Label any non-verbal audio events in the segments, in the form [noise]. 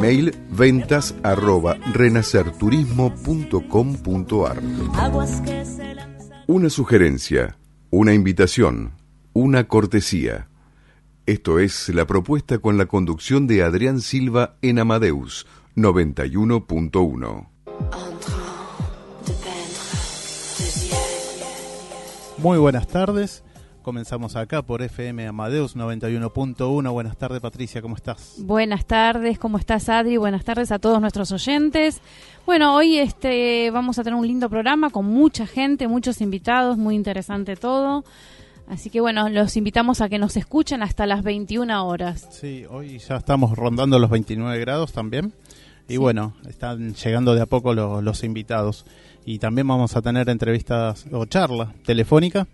Email ventas arroba renacerturismo.com.ar Una sugerencia, una invitación, una cortesía. Esto es la propuesta con la conducción de Adrián Silva en Amadeus 91.1. Muy buenas tardes. Comenzamos acá por FM Amadeus 91.1. Buenas tardes, Patricia, ¿cómo estás? Buenas tardes, ¿cómo estás, Adri? Buenas tardes a todos nuestros oyentes. Bueno, hoy este vamos a tener un lindo programa con mucha gente, muchos invitados, muy interesante todo. Así que bueno, los invitamos a que nos escuchen hasta las 21 horas. Sí, hoy ya estamos rondando los 29 grados también. Y bueno, están llegando de a poco los invitados. Y también vamos a tener entrevistas o charla telefónica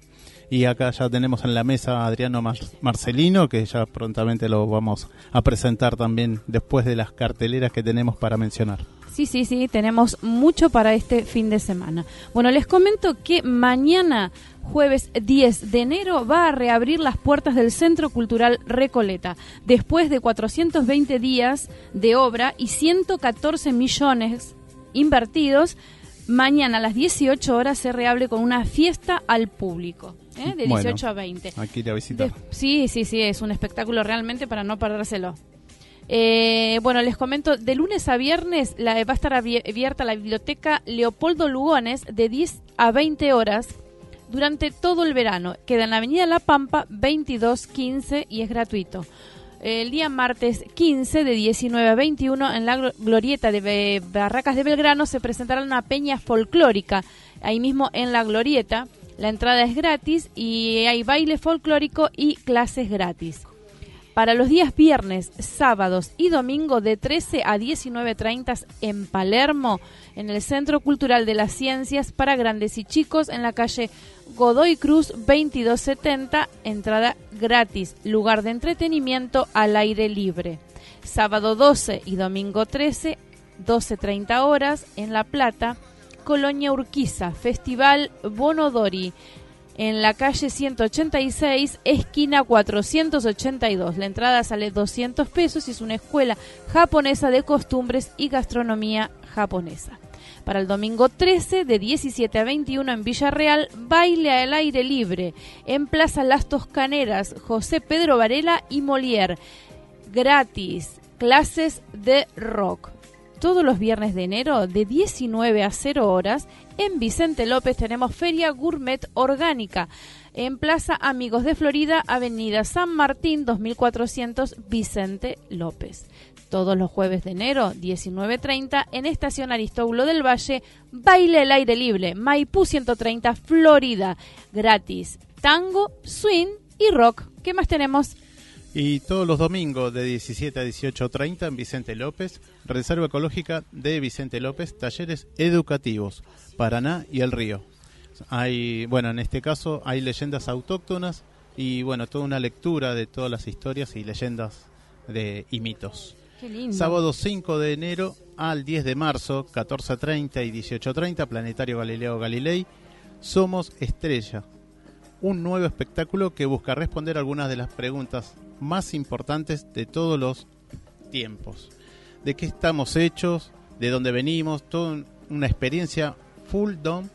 y acá ya tenemos en la mesa a Adriano Marcelino, que ya prontamente lo vamos a presentar también después de las carteleras que tenemos para mencionar. Sí, sí, sí, tenemos mucho para este fin de semana. Bueno, les comento que mañana, jueves 10 de enero, va a reabrir las puertas del Centro Cultural Recoleta, después de 420 días de obra y 114 millones invertidos. Mañana a las 18 horas se reabre con una fiesta al público. ¿Eh? de 18 a 20. Aquí te visitar. sí, sí, sí, es un espectáculo realmente para no perdérselo. Eh, bueno, les comento, de lunes a viernes la, va a estar abierta la biblioteca Leopoldo Lugones de 10 a 20 horas durante todo el verano. Queda en la Avenida La Pampa 2215 y es gratuito. El día martes 15 de 19 a 21 en la glorieta de Barracas de Belgrano se presentará una peña folclórica ahí mismo en la glorieta la entrada es gratis y hay baile folclórico y clases gratis. Para los días viernes, sábados y domingo de 13 a 19.30 en Palermo, en el Centro Cultural de las Ciencias para Grandes y Chicos, en la calle Godoy Cruz 2270, entrada gratis, lugar de entretenimiento al aire libre. Sábado 12 y domingo 13, 12.30 horas, en La Plata, Colonia Urquiza, Festival Bonodori, en la calle 186, esquina 482. La entrada sale 200 pesos y es una escuela japonesa de costumbres y gastronomía japonesa. Para el domingo 13, de 17 a 21 en Villarreal, baile al aire libre en Plaza Las Toscaneras, José Pedro Varela y Molière. Gratis, clases de rock todos los viernes de enero de 19 a 0 horas. En Vicente López tenemos Feria Gourmet Orgánica. En Plaza Amigos de Florida, Avenida San Martín 2400 Vicente López. Todos los jueves de enero, 19.30, en Estación Aristóbulo del Valle, Baile al Aire Libre, Maipú 130, Florida. Gratis, tango, swing y rock. ¿Qué más tenemos? Y todos los domingos de 17 a 18.30 en Vicente López, Reserva Ecológica de Vicente López, talleres educativos, Paraná y El Río. Hay, bueno, en este caso hay leyendas autóctonas y bueno, toda una lectura de todas las historias y leyendas de y mitos. Sábado 5 de enero al 10 de marzo, 14.30 y 18.30, Planetario Galileo Galilei, Somos Estrella, un nuevo espectáculo que busca responder algunas de las preguntas más importantes de todos los tiempos. ¿De qué estamos hechos? ¿De dónde venimos? Toda una experiencia full dome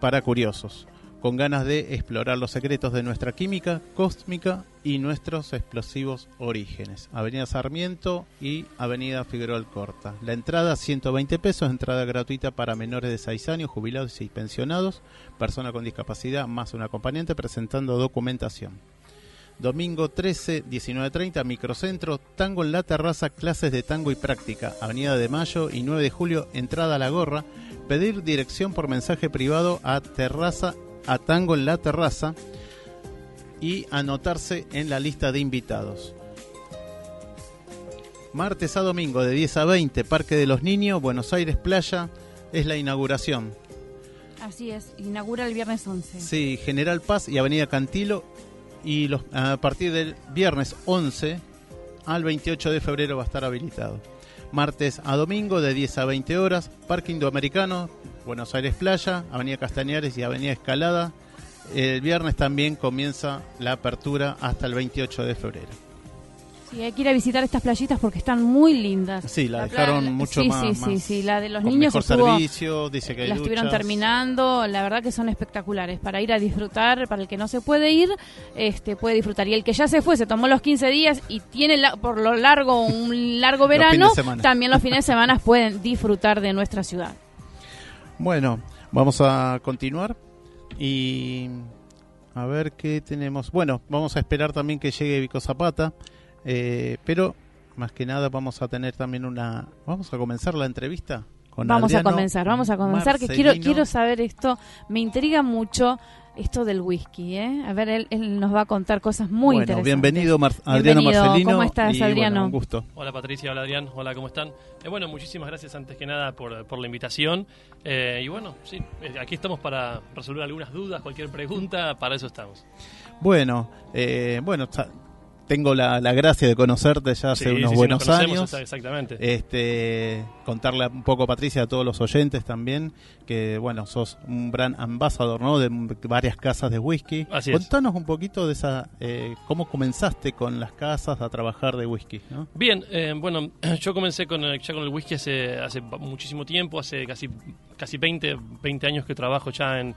para curiosos con ganas de explorar los secretos de nuestra química cósmica y nuestros explosivos orígenes. Avenida Sarmiento y Avenida Figueroa Corta. La entrada 120 pesos, entrada gratuita para menores de 6 años, jubilados y pensionados, persona con discapacidad más un acompañante presentando documentación. Domingo 13, 19.30, Microcentro, Tango en la Terraza, clases de tango y práctica. Avenida de Mayo y 9 de julio, entrada a la gorra. Pedir dirección por mensaje privado a terraza a Tango en la Terraza y anotarse en la lista de invitados. Martes a domingo de 10 a 20, Parque de los Niños, Buenos Aires Playa, es la inauguración. Así es, inaugura el viernes 11. Sí, General Paz y Avenida Cantilo. Y los, a partir del viernes 11 al 28 de febrero va a estar habilitado. Martes a domingo de 10 a 20 horas, Parque Indoamericano, Buenos Aires Playa, Avenida Castañares y Avenida Escalada. El viernes también comienza la apertura hasta el 28 de febrero. Sí, hay que ir a visitar estas playitas porque están muy lindas. Sí, la, dejaron mucho sí, más. Sí, sí, sí, la de los niños mejor servicio, dice que hay la estuvieron terminando, la verdad que son espectaculares para ir a disfrutar, para el que no se puede ir, este puede disfrutar y el que ya se fue, se tomó los 15 días y tiene por lo largo un largo verano, también los fines de semana pueden disfrutar de nuestra ciudad. Bueno, vamos a continuar y a ver qué tenemos. Bueno, vamos a esperar también que llegue Vico Zapata, eh, pero más que nada vamos a tener también una... Vamos a comenzar la entrevista con Vamos a comenzar, vamos a comenzar, que quiero, quiero saber esto, me intriga mucho esto del whisky, ¿eh? A ver, él, nos va a contar cosas muy bueno, Bienvenido, Adriano Marcelino. ¿Cómo estás, Adriano? un gusto. Hola, Patricia. Hola, Adrián. Hola, ¿cómo están? Eh, bueno, muchísimas gracias antes que nada por, la invitación. Eh, y bueno, sí, eh, aquí estamos para resolver algunas dudas, cualquier pregunta, para eso estamos. Bueno, bueno, tengo la, gracia de conocerte ya hace unos buenos años. Exactamente. Este, contarle un poco, Patricia, a todos los oyentes también, que bueno, sos un gran ambasador, ¿no? De varias casas de whisky. Así Contanos un poquito de esa, eh, cómo comenzaste con las casas a trabajar de whisky, ¿no? Bien, eh, bueno, [clears throat] yo comencé con, ya con el whisky hace, hace muchísimo tiempo, hace casi, casi 20, 20 años que trabajo ya en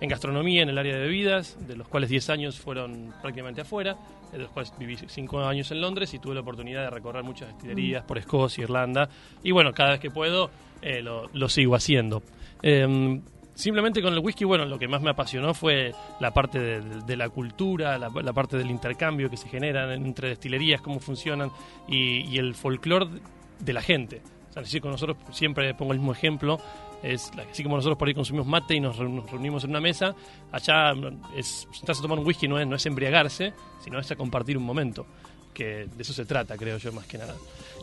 en gastronomía, en el área de bebidas, de los cuales 10 años fueron prácticamente afuera, de los cuales viví 5 años en Londres y tuve la oportunidad de recorrer muchas destilerías por Escocia, Irlanda, y bueno, cada vez que puedo eh, lo, sigo haciendo. Em, simplemente con el whisky, bueno, lo que más me apasionó fue la parte de, la cultura, la, parte del intercambio que se genera entre destilerías, cómo funcionan y, el folclore de la gente. O con nosotros siempre pongo el mismo ejemplo, es así como nosotros por ahí consumimos mate y nos reunimos en una mesa, allá es sentarse a tomar un whisky no es, no es embriagarse, sino es a compartir un momento, que de eso se trata, creo yo, más que nada.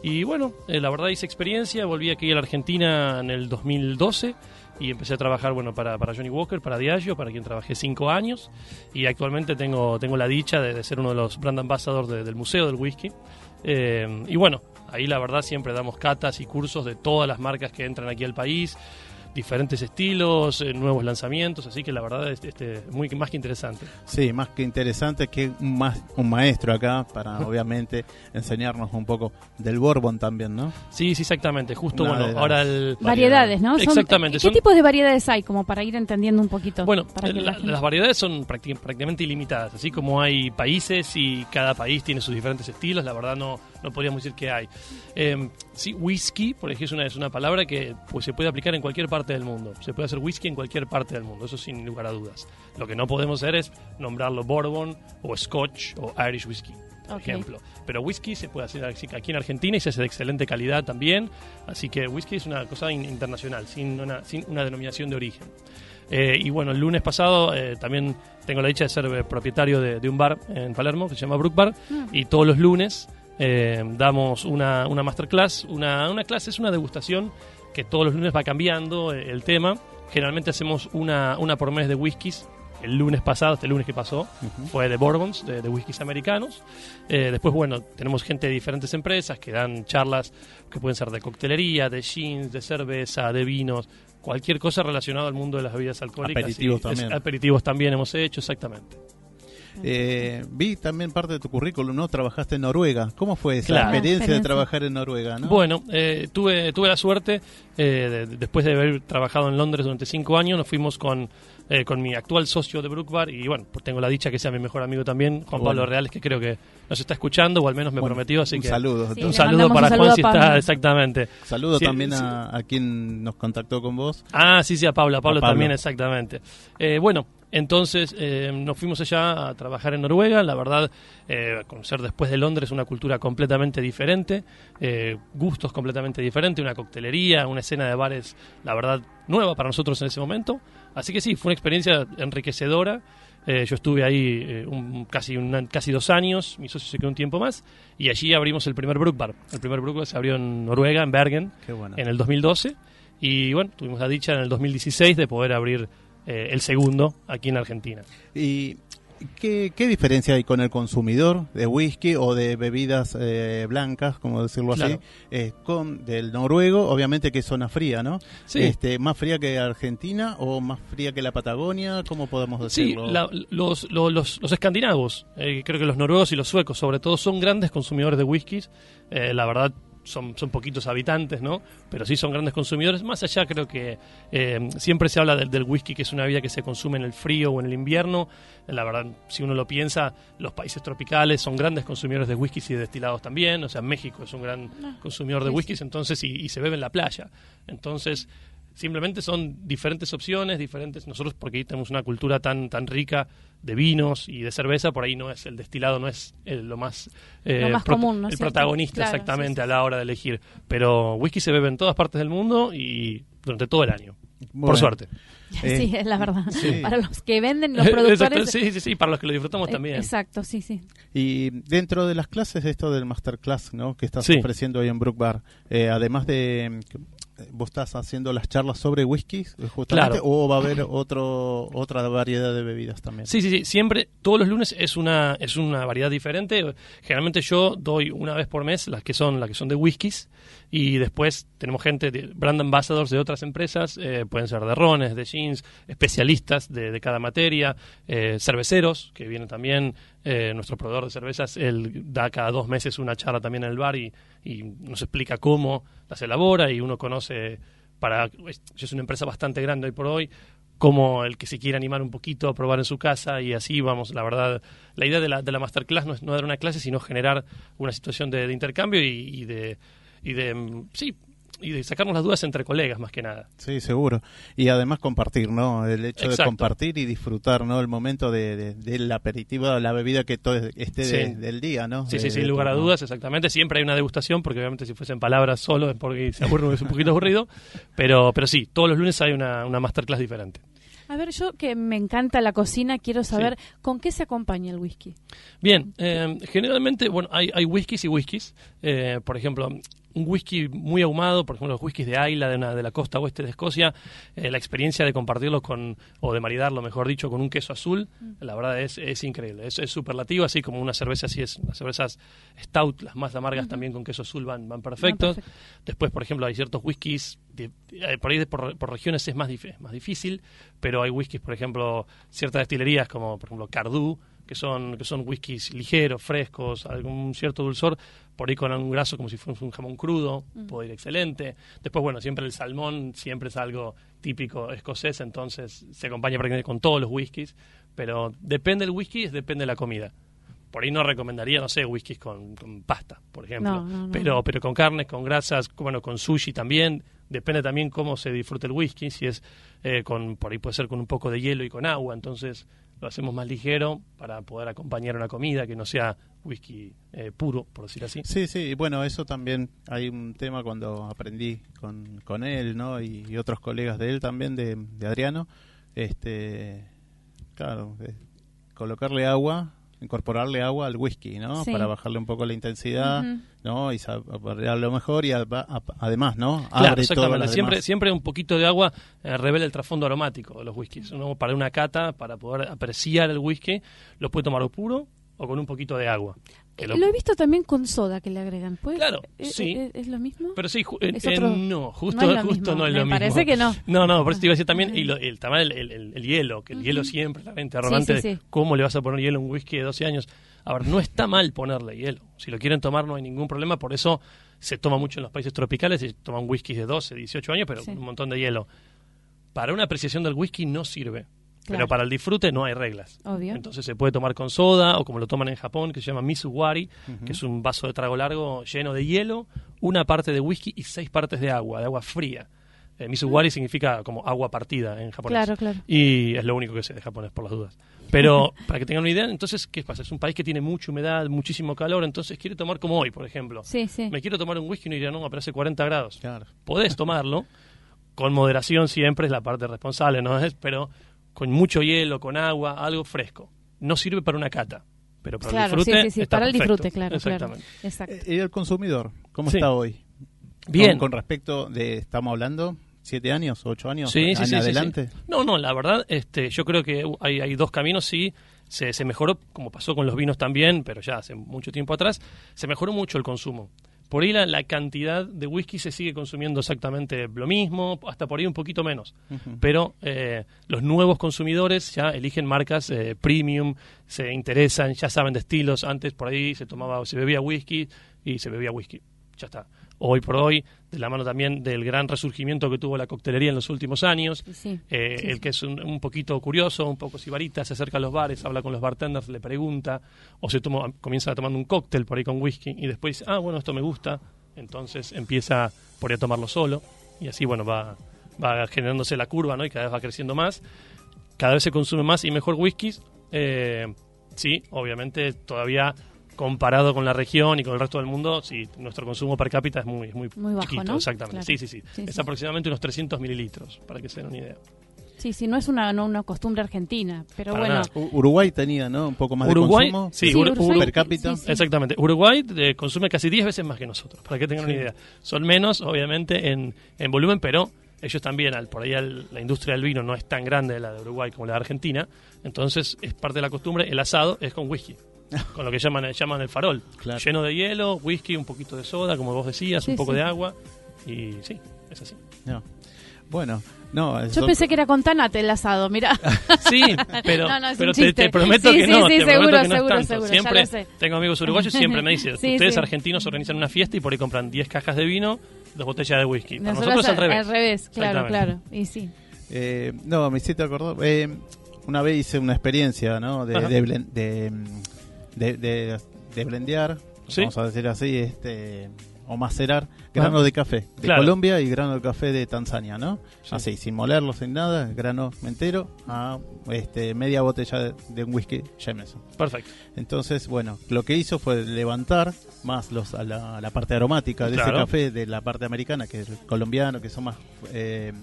Y bueno, eh, la verdad hice experiencia, volví aquí a la Argentina en el 2012 y empecé a trabajar bueno para, para Johnny Walker, para Diageo, para quien trabajé cinco años y actualmente tengo, tengo la dicha de, ser uno de los brand ambassadors del Museo del Whisky. Eh, y bueno, ahí la verdad siempre damos catas y cursos de todas las marcas que entran aquí al país diferentes estilos, eh, nuevos lanzamientos, así que la verdad es este, muy más que interesante. Sí, más que interesante que un, más, un maestro acá para [laughs] obviamente enseñarnos un poco del Bourbon también, ¿no? Sí, sí, exactamente. Justo, bueno, ahora el... Variedades, ¿no? Exactamente. ¿Qué tipos de variedades hay? Como para ir entendiendo un poquito. Bueno, las variedades son prácticamente ilimitadas, así como hay países y cada país tiene sus diferentes estilos, la verdad no, no podríamos decir que hay. Eh, sí, whisky, por ejemplo, es una, es una palabra que pues, se puede aplicar en cualquier parte del mundo. Se puede hacer whisky en cualquier parte del mundo, eso sin lugar a dudas. Lo que no podemos hacer es nombrarlo bourbon o scotch o Irish whisky, por ejemplo. Pero whisky se puede hacer aquí en Argentina y se hace de excelente calidad también. Así que whisky es una cosa internacional, sin una, sin una denominación de origen. Eh, y bueno, el lunes pasado eh, también tengo la dicha de ser eh, propietario de, un bar en Palermo que se llama Brook Bar. Mm. Y todos los lunes damos una, una masterclass. Una, una clase es una degustación que todos los lunes va cambiando el tema. Generalmente hacemos una, una por mes de whiskies el lunes pasado, este lunes que pasó, fue de Bourbons, de, de whiskies americanos. Eh, después, bueno, tenemos gente de diferentes empresas que dan charlas que pueden ser de coctelería, de jeans, de cerveza, de vinos, cualquier cosa relacionada al mundo de las bebidas alcohólicas. Aperitivos Y- también. aperitivos también hemos hecho, exactamente. Eh, vi también parte de tu currículum, ¿no? Trabajaste en Noruega. ¿Cómo fue esa Claro. experiencia, de trabajar en Noruega, no? Bueno, eh, tuve, tuve la suerte, eh, de- después de haber trabajado en Londres durante cinco años, nos fuimos con, eh, con mi actual socio de Brookbar y bueno, pues tengo la dicha que sea mi mejor amigo también, Juan Bueno. Pablo Reales, que creo que nos está escuchando o al menos me Bueno, prometió, así un que saludo. Sí, un saludo para un saludo Juan si está exactamente. Saludo Sí, también sí. a, a quien nos contactó con vos. Ah, sí, sí, a Pablo, a Pablo, A Pablo. también, exactamente. Eh, bueno, entonces eh, nos fuimos allá a trabajar en Noruega. La verdad, eh, conocer después de Londres una cultura completamente diferente, eh, gustos completamente diferentes, una coctelería, una escena de bares, la verdad, nueva para nosotros en ese momento. Así que sí, fue una experiencia enriquecedora. Eh, yo estuve ahí eh, un- casi, un- casi dos años, mi socio se quedó un tiempo más, y allí abrimos el primer Brook Bar. El primer Brook Bar se abrió en Noruega, en Bergen, bueno. en el 2012 y bueno, tuvimos la dicha en el 2016 de poder abrir eh, el segundo aquí en Argentina. ¿Y qué, qué diferencia hay con el consumidor de whisky o de bebidas eh, blancas, como decirlo así, Claro. eh, con del noruego, obviamente que es zona fría, ¿no? Sí. Este, ¿Más fría que Argentina o más fría que la Patagonia? ¿Cómo podemos Sí, decirlo? la- los, lo- los, los escandinavos, eh, creo que los noruegos y los suecos sobre todo, son grandes consumidores de whiskies. La verdad, son, son poquitos habitantes, ¿no? Pero sí son grandes consumidores. Más allá, creo que eh, siempre se habla del, del whisky, que es una bebida que se consume en el frío o en el invierno. La verdad, si uno lo piensa, los países tropicales son grandes consumidores de whiskies y de destilados también. O sea, México es un gran consumidor de sí, whiskies, entonces, y, y se bebe en la playa. Entonces, simplemente son diferentes opciones, diferentes. Nosotros, porque ahí tenemos una cultura tan, tan rica de vinos y de cerveza, por ahí no es el destilado, no es el- lo más, eh, Lo más pro- común, ¿no el cierto? protagonista Claro, exactamente sí, sí, a la hora de elegir. Pero whisky se bebe en todas partes del mundo y durante todo el año. Bueno, Por suerte. [laughs] Eh, sí, es la verdad. sí. [laughs] Para los que venden, los [laughs] Exacto, productores. sí, sí, sí, para los que lo disfrutamos eh, también. Exacto, sí, sí. Y dentro de las clases, esto del masterclass, ¿no? Que estás Sí. ofreciendo hoy en Brook Bar, eh, además de que, eh, vos estás haciendo las charlas sobre whiskies, eh, justamente, Claro. o va a haber otro otra variedad de bebidas también. Sí, sí, sí. Siempre, todos los lunes es una, es una variedad diferente. Generalmente yo doy una vez por mes las que son, las que son de whiskies. Y después tenemos gente, de brand ambassadors de otras empresas, eh, pueden ser de rones, de jeans, especialistas de, cada materia, eh, cerveceros, que vienen también, eh, nuestro proveedor de cervezas, él da cada dos meses una charla también en el bar y, nos explica cómo las elabora y uno conoce para es una empresa bastante grande hoy por hoy como el que se quiere animar un poquito a probar en su casa y así vamos la verdad la idea de la, de la masterclass no es no dar una clase sino generar una situación de, intercambio y de y de mm, sí y de sacarnos las dudas entre colegas más que nada Sí, seguro. Y además compartir, ¿no? El hecho de compartir y disfrutar, ¿no? El momento de, de- del aperitivo, la bebida que todo esté de- del día, ¿no? sí De- sí sin lugar a dudas exactamente siempre hay una degustación porque obviamente si fuesen palabras solo es porque se aburre es un poquito aburrido pero pero sí todos los lunes hay una, una masterclass diferente A ver, yo que me encanta la cocina, quiero saber con qué se acompaña el whisky. Bien, eh, generalmente, bueno, hay, hay whiskies y whiskies. Eh, por ejemplo, un whisky muy ahumado, por ejemplo, los whiskies de Ayla, de, una- de la costa oeste de Escocia, eh, la experiencia de compartirlos con, o de maridarlo, mejor dicho, con un queso azul, la verdad es, es increíble. Es, es superlativo, así como una cerveza así es. Las cervezas stout, las más amargas también con queso azul van, van perfectos. perfecto. Después, por ejemplo, hay ciertos whiskies, de- eh, por ahí de- por, por regiones es más, dif- más difícil, pero hay whiskies, por ejemplo, ciertas destilerías como, por ejemplo, Cardú, que son, que son whiskies ligeros, frescos, algún cierto dulzor, por ahí con un graso como si fuese un jamón crudo, puede ir excelente. Después, bueno, siempre el salmón siempre es algo típico escocés, entonces se acompaña prácticamente con todos los whiskies, pero depende del whisky, depende de la comida. Por ahí no recomendaría, no sé, whiskies con, con pasta, por ejemplo. No, no, no. Pero, pero con carnes, con grasas, bueno, con sushi también. Depende también cómo se disfrute el whisky. Si es eh, con, por ahí puede ser con un poco de hielo y con agua. Entonces lo hacemos más ligero para poder acompañar una comida que no sea whisky eh, puro, por decir así. Sí, sí, y bueno, eso también hay un tema cuando aprendí con, con él, ¿no? Y, otros colegas de él también, de, de Adriano, este, claro, colocarle agua incorporarle agua al whisky, ¿no? Sí. Para bajarle un poco la intensidad. ¿no? Y saborearlo mejor y a- a- además, ¿no? Claro, Abre exactamente. Siempre, demás. siempre un poquito de agua eh, revela el trasfondo aromático de los whiskies. Uno para una cata, para poder apreciar el whisky, lo puede tomar o puro o con un poquito de agua. Que Eh, lo- Lo he visto también con soda que le agregan. ¿Puede- Claro, ¿Es, sí. es- es lo mismo? Pero sí, ju- eh, eh, no, justo no es lo justo mismo. no es Me lo mismo. parece que no. No, no, por eso te iba a decir también, y lo- el, el, el- el- el hielo, que el hielo siempre la interrogante Sí, sí, de sí. cómo le vas a poner hielo a un whisky de 12 años. A ver, no está mal ponerle hielo. Si lo quieren tomar no hay ningún problema, por eso se toma mucho en los países tropicales, se toman whiskies de 12, 18 años, pero un montón de hielo. Para una apreciación del whisky no sirve. Claro. Pero para el disfrute no hay reglas. Obvio. Entonces se puede tomar con soda o como lo toman en Japón, que se llama misuwari, que es un vaso de trago largo lleno de hielo, una parte de whisky y seis partes de agua, de agua fría. Eh, misuwari significa como agua partida en japonés. Claro, claro. Y es lo único que sé de japonés, por las dudas. Pero [laughs] para que tengan una idea, entonces, ¿qué pasa? Es un país que tiene mucha humedad, muchísimo calor, entonces quiere tomar como hoy, por ejemplo. Sí, sí. Me quiero tomar un whisky y no diría, no, pero hace 40 grados Claro. podés tomarlo, con moderación siempre es la parte responsable, ¿no? Es, [laughs] pero con mucho hielo, con agua, algo fresco. No sirve para una cata, pero para Claro, el disfrute sí, sí, sí, está para el perfecto. disfrute, claro, claro. Exactamente. Exacto. Eh, ¿Y el consumidor? ¿Cómo Sí. está hoy? Bien. Con, con respecto de, estamos hablando, siete años, ocho años, Sí, sí, en sí, sí, adelante. sí. No, no, la verdad, este, yo creo que hay, hay dos caminos, sí. Se, se mejoró, como pasó con los vinos también, pero ya hace mucho tiempo atrás, se mejoró mucho el consumo. Por ahí la, la cantidad de whisky se sigue consumiendo exactamente lo mismo, hasta por ahí un poquito menos. Pero eh, los nuevos consumidores ya eligen marcas eh, premium, se interesan, ya saben de estilos. Antes por ahí se tomaba, se bebía whisky y se bebía whisky. Ya está. Hoy por hoy, de la mano también del gran resurgimiento que tuvo la coctelería en los últimos años, Sí. eh, Sí, el que es un, un poquito curioso, un poco sibarita, se acerca a los bares, habla con los bartenders, le pregunta, o se toma, comienza tomando un cóctel por ahí con whisky y después dice, ah, bueno, esto me gusta, entonces empieza por ahí a tomarlo solo y así, bueno, va, va generándose la curva, ¿no? Y cada vez va creciendo más, cada vez se consume más y mejor whiskies, eh, sí, obviamente todavía comparado con la región y con el resto del mundo, sí, nuestro consumo per cápita es muy, muy, Muy bajo, chiquito, ¿no? exactamente. Claro. Sí, sí, sí, Sí, Es sí. aproximadamente unos 300 mililitros, para que se den una idea. Sí, sí, no es una, no una costumbre argentina, pero Para bueno. nada. Uruguay tenía, ¿no? Un poco más Uruguay, de consumo. sí, Sí, Ur- Uruguay, Ur- per cápita. sí, sí. Exactamente. Uruguay eh, consume casi 10 veces más que nosotros, para que tengan una idea. Son menos, obviamente, en, en volumen, pero ellos también, al, por ahí al- la industria del vino no es tan grande la de Uruguay como la de Argentina, entonces es parte de la costumbre, el asado es con whisky, [laughs] con lo que llaman, llaman el farol. Claro. Lleno de hielo, whisky, un poquito de soda, como vos decías, Sí, un poco sí. de agua, y sí, es así. No. Bueno, no. Yo pensé que era con Tanate el asado, mira. [laughs] Sí, pero, [laughs] No, no, pero te, te prometo Sí, que sí, no, sí, te seguro, prometo que no seguro, es tanto. seguro, ya siempre lo sé. tengo amigos uruguayos y siempre me dicen, Sí, ustedes sí. argentinos organizan una fiesta y por ahí compran 10 cajas de vino, dos botellas de whisky. Para Nosotros nosotros, al revés. claro, Exactamente. claro. Y sí. Eh, no, me hiciste acordar. Eh, una vez hice una experiencia, ¿no? De, Ajá. de, blen- de, mm, de, de- de blendear, Sí. vamos a decir así, este o macerar grano de café de Claro. Colombia y grano de café de Tanzania, ¿no? Sí. Así, sin molerlo, sin nada, grano entero a este, media botella de, de un whisky Jameson. Perfecto. Entonces, bueno, lo que hizo fue levantar más los a la, la parte aromática de Claro. ese café de la parte americana, que es el colombiano, que son más eh,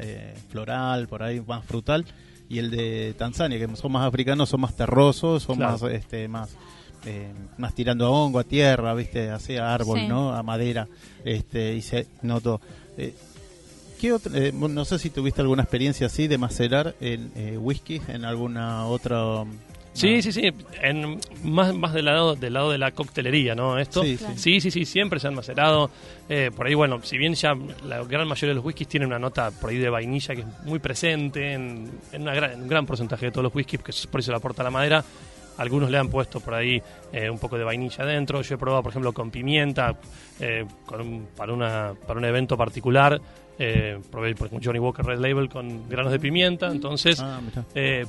eh, floral, por ahí más frutal, y el de Tanzania, que son más africanos, son más terrosos, son Claro. más este más eh, más tirando a hongo, a tierra, viste, así a árbol, Sí. ¿no? A madera, este y se notó. Eh, ¿Qué otra- eh, no sé si tuviste alguna experiencia así de macerar en eh, whisky en alguna otra Sí, no. sí, sí. En, más más del lado, del lado de la coctelería, ¿no? Esto. Sí, Claro. Sí, sí, sí, siempre se han macerado. Eh, por ahí, bueno, si bien ya la gran mayoría de los whiskies tienen una nota por ahí de vainilla que es muy presente en, en, una gran, en un gran porcentaje de todos los whiskies, que es- por eso le aporta la madera. Algunos le han puesto por ahí eh, un poco de vainilla adentro. Yo he probado, por ejemplo, con pimienta, eh, con un- para, una, para un evento particular. Eh, probé, por ejemplo, Johnny Walker Red Label con granos de pimienta. Entonces, Ah, eh,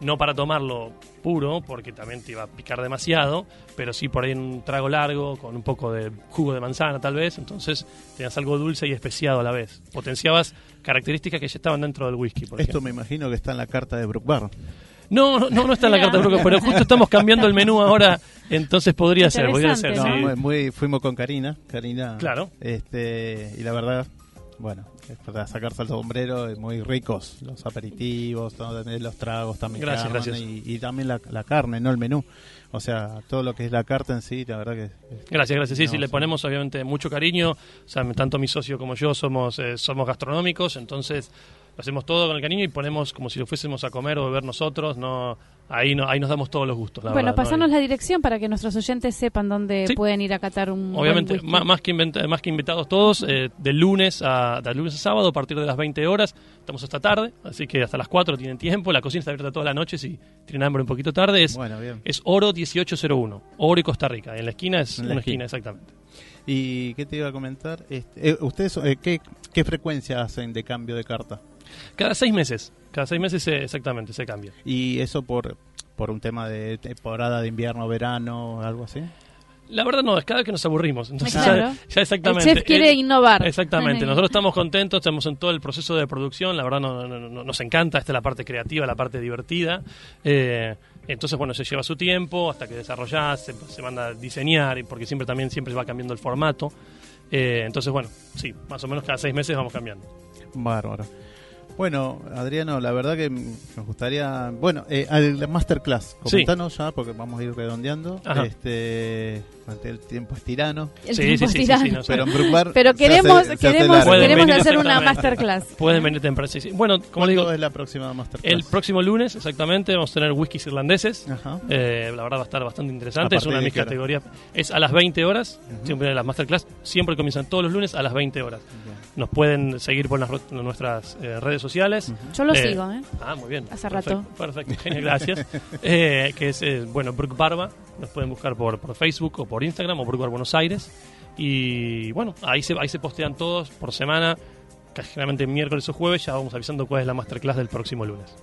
no para tomarlo puro, porque también te iba a picar demasiado, pero sí por ahí en un trago largo, con un poco de jugo de manzana tal vez, entonces tenías algo dulce y especiado a la vez. Potenciabas características que ya estaban dentro del whisky, por Esto ejemplo. me imagino que está en la carta de Brook Bar. No, no, no está en la carta de Bruco, pero justo estamos cambiando el menú ahora, entonces podría ser, podría ser, No, sí. muy- fuimos con Karina, Karina. Claro. Este, y la verdad, bueno, es para sacarse el sombrero, es muy ricos los aperitivos, los tragos también. Gracias, gracias. Y, y también la, la carne, no el menú. O sea, todo lo que es la carta en sí, la verdad que... Gracias, gracias. Sí, No, sí, le ponemos obviamente mucho cariño. O sea, tanto mi socio como yo somos, eh, somos gastronómicos, entonces lo hacemos todo con el cariño y ponemos como si lo fuésemos a comer o beber nosotros. No, ahí no, ahí nos damos todos los gustos. La bueno, verdad, ¿no? pasanos la dirección para que nuestros oyentes sepan dónde Sí. pueden ir a catar un Obviamente, más, más que inventa- más que invitados todos, eh, de lunes a de lunes a sábado a partir de las 20 horas, estamos hasta tarde, así que hasta las 4 tienen tiempo, la cocina está abierta toda la noche si tienen hambre un poquito tarde, es, Bueno, bien. es Oro 1801, Oro y Costa Rica, en la esquina es En la una esquina. esquina, exactamente. ¿Y qué te iba a comentar? Este, eh, ¿Ustedes eh, ¿qué, qué frecuencia hacen de cambio de carta? Cada seis meses, cada seis meses exactamente se cambia. ¿Y eso por, por un tema de temporada de invierno, verano, algo así? La verdad no, es cada vez que nos aburrimos. Entonces Claro. ya, ya exactamente. El chef quiere Eh, innovar. Exactamente, nosotros estamos contentos, estamos en todo el proceso de producción, la verdad no- no- no- nos encanta, esta es la parte creativa, la parte divertida. Eh, entonces, bueno, se lleva su tiempo hasta que desarrollás, se, se manda a diseñar, y porque siempre también siempre va cambiando el formato. Eh, entonces, bueno, sí, más o menos cada seis meses vamos cambiando. Bárbaro. Bueno, Adriano, la verdad que nos gustaría. Bueno, eh, al masterclass, Sí. comentanos ya, porque vamos a ir redondeando. Ajá. Este, ante el tiempo es tirano. El Sí, tiempo sí, es sí, sí, tirano. sí, no sé. Pero en Brookbar Pero queremos, hace- se hace queremos, queremos hacer una masterclass. Pueden venir temprano, sí, sí. Bueno, como le ¿Cuándo digo, es la próxima masterclass? el próximo lunes exactamente vamos a tener whiskies irlandeses. Ajá. Eh, la verdad va a estar bastante ¿A interesante. Es una de mis categorías. Es a las 20 horas. Siempre las masterclass siempre comienzan todos los lunes a las 20 horas. Bien. Nos pueden seguir por las nuestras eh, redes sociales. Yo lo Eh, sigo, ¿eh? Ah, muy bien. Hace Perfecto, rato. Perfecto, genial, gracias. [laughs] Eh, que es, bueno, Brook Barba. Nos pueden buscar por, por Facebook o por Instagram o Brook Bar Buenos Aires. Y bueno, ahí se, ahí se postean todos por semana. Generalmente miércoles o jueves ya vamos avisando cuál es la masterclass del próximo lunes.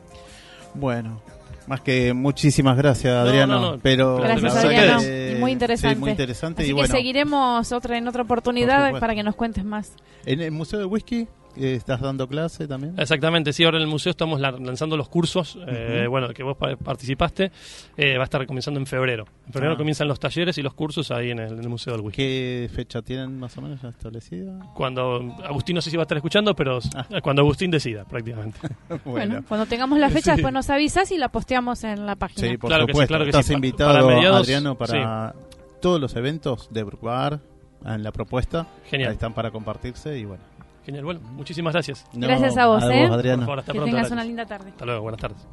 Bueno, más que muchísimas gracias, No, Adriano. no, no. pero Gracias, Adriano. Y muy interesante. sí, muy interesante. Así y que bueno, seguiremos otra en otra Por oportunidad para que nos cuentes más. en el Museo de Whisky estás dando clase también. Exactamente, sí, ahora en el museo estamos la- lanzando los cursos, eh, Ujú. bueno, que vos pa- participaste, eh, va a estar comenzando en febrero. En febrero Ah. comienzan los talleres y los cursos ahí en el, en el Museo del Whisky. ¿Qué fecha tienen más o menos ya establecida? Cuando Agustín no sé si va a estar escuchando, pero Ah. cuando Agustín decida, prácticamente. [laughs] Bueno, cuando tengamos la fecha, Sí. después nos avisas y la posteamos en la página. Sí, por Claro que sí, supuesto. claro que Estás sí. Invitado, para mediados, Adriano, para todos los eventos de Brookbar en la propuesta. Genial. Ahí están para compartirse y bueno. Genial, bueno, muchísimas gracias. No, Gracias a vos, ¿eh? Adriano. Por favor, hasta que pronto. tengas gracias. una linda tarde. Hasta luego, buenas tardes.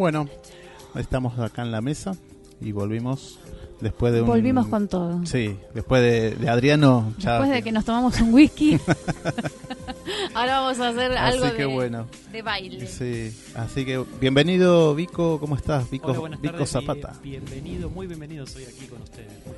Bueno, estamos acá en la mesa y volvimos después de un... Volvimos con todo. Sí, después de, de Adriano... Ya... Después de que nos tomamos un whisky. [laughs] Ahora vamos a hacer algo que de, bueno. de baile. Sí, así que bienvenido Vico, ¿cómo estás? Vico, Hola, buenas Vico tardes. Zapata. Bienvenido, muy bienvenido. Soy aquí con.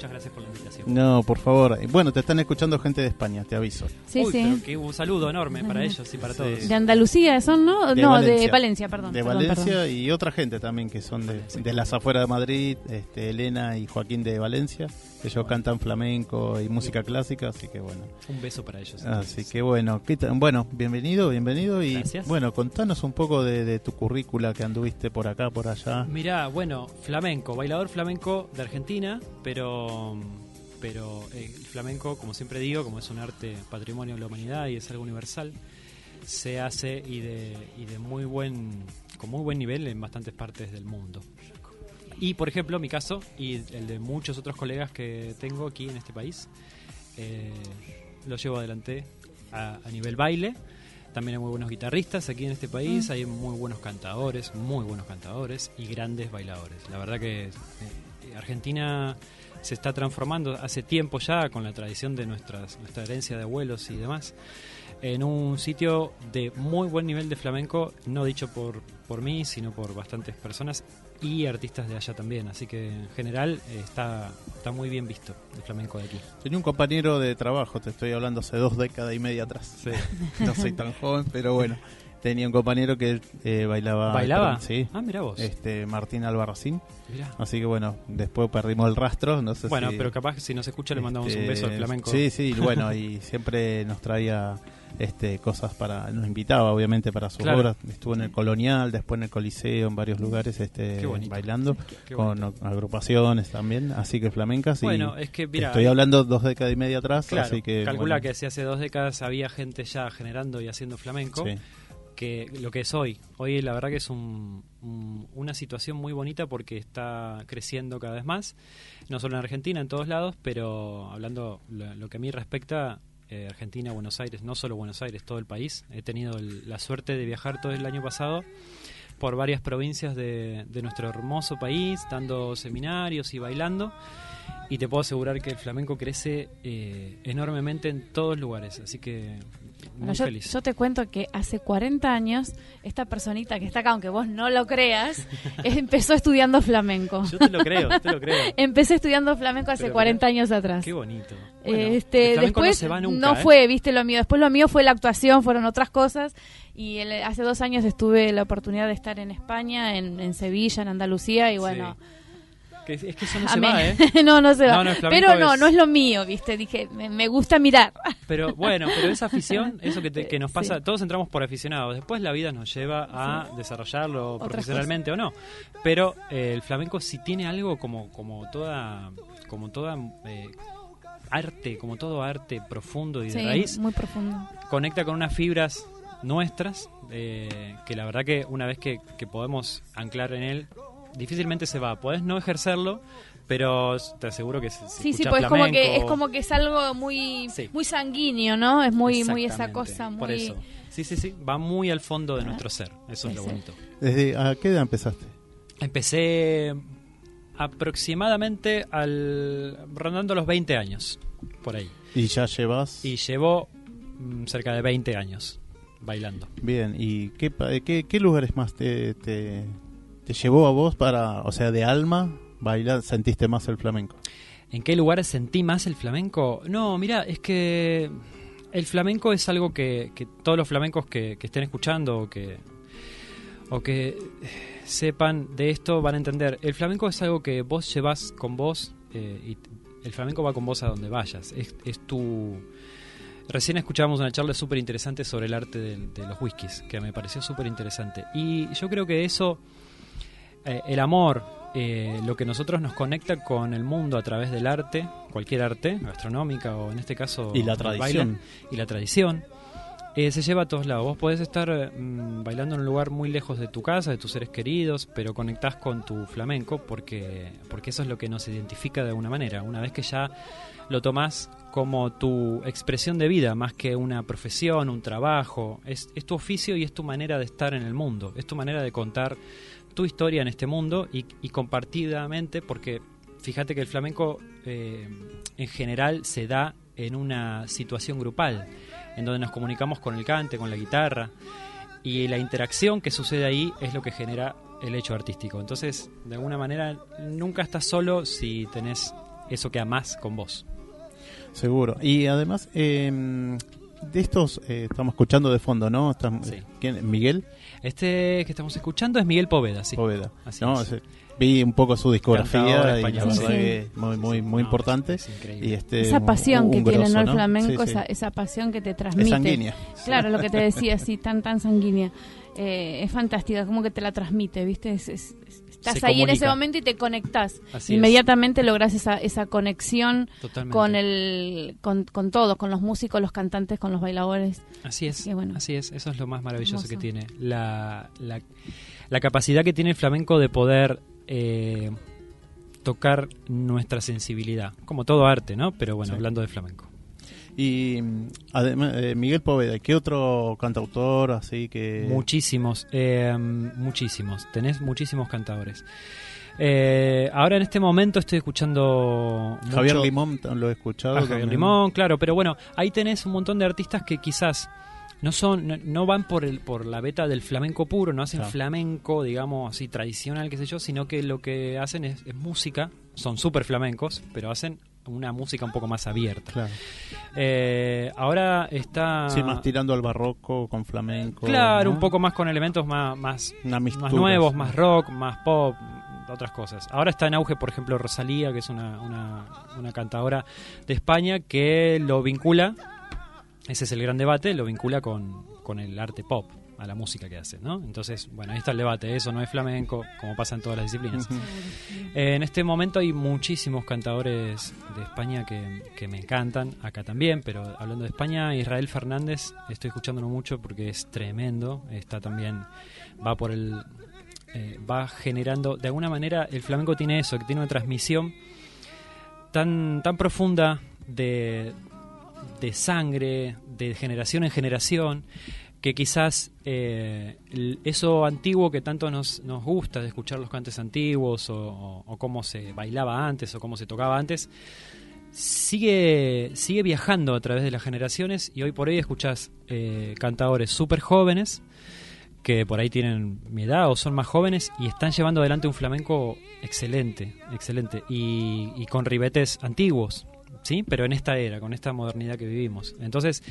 Muchas gracias por la invitación. No, por favor. Bueno, te están escuchando gente de España, te aviso. Sí, Uy, sí. pero que un saludo enorme para ellos y para Sí. todos. De Andalucía son, ¿no? De no, Valencia. de Valencia, perdón. De perdón, Valencia perdón. y otra gente también que son de, de las afueras de Madrid, este, Elena y Joaquín de Valencia. Ellos cantan flamenco y música clásica, así que bueno. Un beso para ellos. Así que bueno, bueno, bienvenido, bienvenido y Gracias. bueno, contanos un poco de, de tu currícula que anduviste por acá, por allá. Mirá, bueno, flamenco, bailador flamenco de Argentina, pero pero eh, el flamenco, como siempre digo, como es un arte patrimonio de la humanidad y es algo universal, se hace y de, y de muy buen con muy buen nivel en bastantes partes del mundo. Y por ejemplo, mi caso y el de muchos otros colegas que tengo aquí en este país, eh, lo llevo adelante a, a nivel baile. También hay muy buenos guitarristas aquí en este país, hay muy buenos cantadores, muy buenos cantadores y grandes bailadores. La verdad que eh, Argentina se está transformando hace tiempo ya con la tradición de nuestras, nuestra herencia de abuelos y demás en un sitio de muy buen nivel de flamenco, no dicho por, por mí, sino por bastantes personas y artistas de allá también. Así que en general eh, está, está muy bien visto el flamenco de aquí. Tenía un compañero de trabajo, te estoy hablando hace dos décadas y media atrás. [laughs] no soy tan joven, pero bueno. Tenía un compañero que eh, bailaba. ¿Bailaba? Sí. Ah, mira vos. Este, Martín Albarracín. Mirá. Así que bueno, después perdimos el rastro. No sé Bueno, si- pero capaz que si nos escucha le mandamos un este, beso al flamenco. Sí, sí, bueno, [laughs] y siempre nos traía este cosas para. Nos invitaba, obviamente, para sus Claro. obras. Estuvo en el Colonial, después en el Coliseo, en varios lugares este, bailando. Qué con agrupaciones también, así que flamencas. y Bueno, es que mira, estoy hablando dos décadas y media atrás, claro, así que. calcula bueno, que si hace dos décadas había gente ya generando y haciendo flamenco. sí. Que lo que es hoy. Hoy la verdad que es un- un- una situación muy bonita porque está creciendo cada vez más, no solo en Argentina, en todos lados, pero hablando lo, que a mí respecta, eh, Argentina, Buenos Aires, no solo Buenos Aires, todo el país. He tenido la suerte de viajar todo el año pasado por varias provincias de, nuestro hermoso país, dando seminarios y bailando. Y te puedo asegurar que el flamenco crece eh, enormemente en todos lugares, así que Bueno, yo, te cuento que hace 40 años, esta personita que está acá, aunque vos no lo creas, [laughs] empezó estudiando flamenco. Yo te lo creo, te lo creo. [laughs] Empecé estudiando flamenco hace Pero 40 años atrás. Qué bonito. Bueno, este, después no se va nunca, no ¿eh? fue, viste lo mío. Después lo mío fue la actuación, fueron otras cosas. Y el- hace dos años estuve la oportunidad de estar en España, en, en Sevilla, en Andalucía, y bueno. Que es, es que eso no se va, ¿eh? [laughs] no, no se va. No, no, pero no, es- no es lo mío, viste. Dije, me, me gusta mirar. [laughs] Pero bueno, pero esa afición, eso que, te- que nos Sí. pasa, todos entramos por aficionados. Después la vida nos lleva a desarrollarlo Otras profesionalmente o no. Pero eh, el flamenco sí tiene algo como, como toda, como toda eh, arte, como todo arte profundo y de Sí, raíz, muy profundo. conecta con unas fibras nuestras eh, que la verdad que una vez que, que podemos anclar en él, difícilmente se va. Podés no ejercerlo, pero te aseguro que si, si Sí, sí, pues es como que es como que es algo muy Sí. muy sanguíneo, ¿no? Es muy muy esa cosa muy Por eso. Sí, sí, sí. Va muy al fondo de nuestro ser. Eso es lo bonito. ¿Desde a qué edad empezaste? Empecé aproximadamente al rondando los 20 años, por ahí. ¿Y ya llevas? Y llevo mm, cerca de 20 años bailando. Bien, ¿y qué, pa- qué, qué lugares más te, te, te llevó a vos para, o sea, de alma, bailar, sentiste más el flamenco? ¿En qué lugares sentí más el flamenco? No, mira, es que el flamenco es algo que, todos los flamencos que, estén escuchando o que, o que sepan de esto van a entender. El flamenco es algo que vos llevas con vos eh, y el flamenco va con vos a donde vayas. Es, tu... Recién escuchábamos una charla súper interesante sobre el arte del- de, los whiskies, que me pareció súper interesante. Y yo creo que eso, eh, el amor, eh, lo que nosotros nos conecta con el mundo a través del arte, cualquier arte, gastronómica o en este caso Y la baile, tradición. y la tradición, eh, se lleva a todos lados. Vos podés estar eh, mm, bailando en un lugar muy lejos de tu casa, de tus seres queridos, pero conectás con tu flamenco porque, porque eso es lo que nos identifica de alguna manera. Una vez que ya lo tomás como tu expresión de vida, más que una profesión, un trabajo, es, es tu oficio y es tu manera de estar en el mundo, es tu manera de contar tu historia en este mundo y, y compartidamente, porque fíjate que el flamenco eh, en general se da en una situación grupal, en donde nos comunicamos con el cante, con la guitarra, y la interacción que sucede ahí es lo que genera el hecho artístico. Entonces, de alguna manera, nunca estás solo si tenés eso que amás con vos. Seguro. Y además, eh, de estos, eh, estamos escuchando de fondo, ¿no? Estamos- Sí. ¿quién? ¿Miguel? Este que estamos escuchando es Miguel Poveda, sí. Poveda. Así No, es. Vi un poco su discografía y español. Sí. muy, muy, muy No, importante. es- es y este, esa pasión un que tiene ¿no? el ¿no? flamenco, Sí, sí. Esa, esa pasión que te Es transmite. sanguínea. Claro, lo que te decía, [laughs] sí, tan tan sanguínea. Eh, es fantástica, como que te la transmite, ¿viste? Es- es- es- estás Se ahí en ese momento y te conectás. Así es. Inmediatamente logras esa, esa conexión Totalmente. con el con, con todos, con los músicos, los cantantes, con los bailadores. Así es, bueno. así es, eso es lo más maravilloso Hermoso. que tiene. La, la, la capacidad que tiene el flamenco de poder eh, tocar nuestra sensibilidad, como todo arte, ¿no? Pero bueno, Sí. hablando de flamenco. Y además, eh, Miguel Poveda, ¿qué otro cantautor así que... Muchísimos, eh, muchísimos, tenés muchísimos cantadores. Eh, ahora en este momento estoy escuchando mucho- Javier Limón, lo he escuchado. a Javier. Limón, claro, pero bueno, ahí tenés un montón de artistas que quizás no son, no, no van por el, por la beta del flamenco puro, no hacen Claro. flamenco, digamos así tradicional, qué sé yo, sino que lo que hacen es, es música, son súper flamencos, pero hacen una música un poco más abierta. Claro. Eh, ahora está Sí, más tirando al barroco con flamenco. claro, ¿no? un poco más con elementos más, más más nuevos, más rock, más pop, otras cosas. Ahora está en auge, por ejemplo, Rosalía, que es una, una, una cantadora de España que lo vincula, ese es el gran debate, lo vincula con, con el arte pop, a la música que hace, ¿no? Entonces, bueno, ahí está el debate, eso no es flamenco, como pasa en todas las disciplinas. Eh, en este momento hay muchísimos cantadores de España que, que me encantan, acá también, pero hablando de España, Israel Fernández, estoy escuchándolo mucho porque es tremendo, está también, va por el, eh, va generando, de alguna manera el flamenco tiene eso, que tiene una transmisión tan, tan profunda de, de sangre, de generación en generación, que quizás eh, eso antiguo que tanto nos, nos gusta de escuchar los cantes antiguos o, cómo se bailaba antes o cómo se tocaba antes, sigue, sigue viajando a través de las generaciones y hoy por hoy escuchás eh, cantadores súper jóvenes que por ahí tienen mi edad o son más jóvenes y están llevando adelante un flamenco excelente, excelente. Y con ribetes antiguos, ¿sí? Pero en esta era, con esta modernidad que vivimos. Entonces,